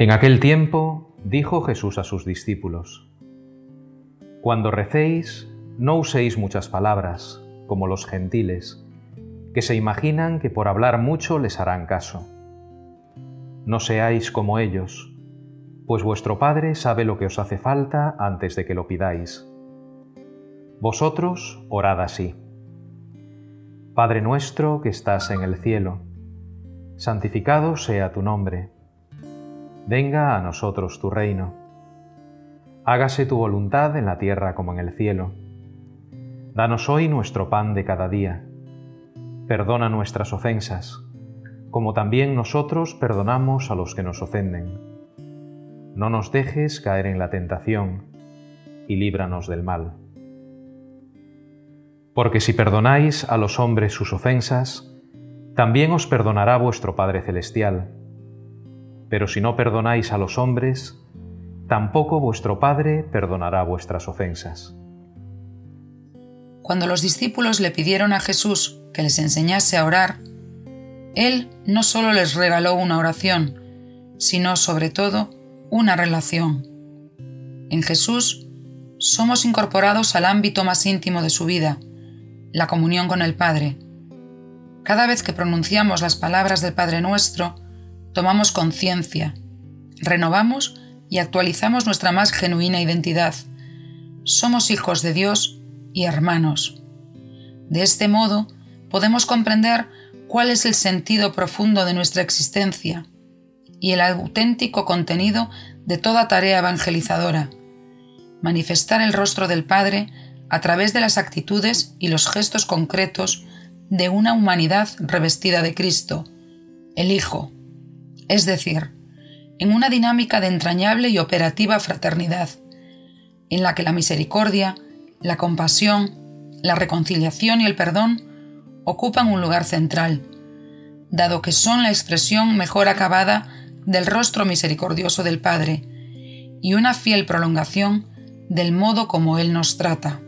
En aquel tiempo dijo Jesús a sus discípulos, Cuando recéis, no uséis muchas palabras, como los gentiles, que se imaginan que por hablar mucho les harán caso. No seáis como ellos, pues vuestro Padre sabe lo que os hace falta antes de que lo pidáis. Vosotros orad así. Padre nuestro que estás en el cielo, santificado sea tu nombre venga a nosotros tu reino. Hágase tu voluntad en la tierra como en el cielo. Danos hoy nuestro pan de cada día. Perdona nuestras ofensas, como también nosotros perdonamos a los que nos ofenden. No nos dejes caer en la tentación, y líbranos del mal. Porque si perdonáis a los hombres sus ofensas, también os perdonará vuestro Padre Celestial pero si no perdonáis a los hombres, tampoco vuestro Padre perdonará vuestras ofensas. Cuando los discípulos le pidieron a Jesús que les enseñase a orar, Él no solo les regaló una oración, sino sobre todo una relación. En Jesús somos incorporados al ámbito más íntimo de su vida, la comunión con el Padre. Cada vez que pronunciamos las palabras del Padre nuestro, tomamos conciencia, renovamos y actualizamos nuestra más genuina identidad. Somos hijos de Dios y hermanos. De este modo, podemos comprender cuál es el sentido profundo de nuestra existencia y el auténtico contenido de toda tarea evangelizadora. Manifestar el rostro del Padre a través de las actitudes y los gestos concretos de una humanidad revestida de Cristo, el Hijo, es decir, en una dinámica de entrañable y operativa fraternidad, en la que la misericordia, la compasión, la reconciliación y el perdón ocupan un lugar central, dado que son la expresión mejor acabada del rostro misericordioso del Padre y una fiel prolongación del modo como Él nos trata.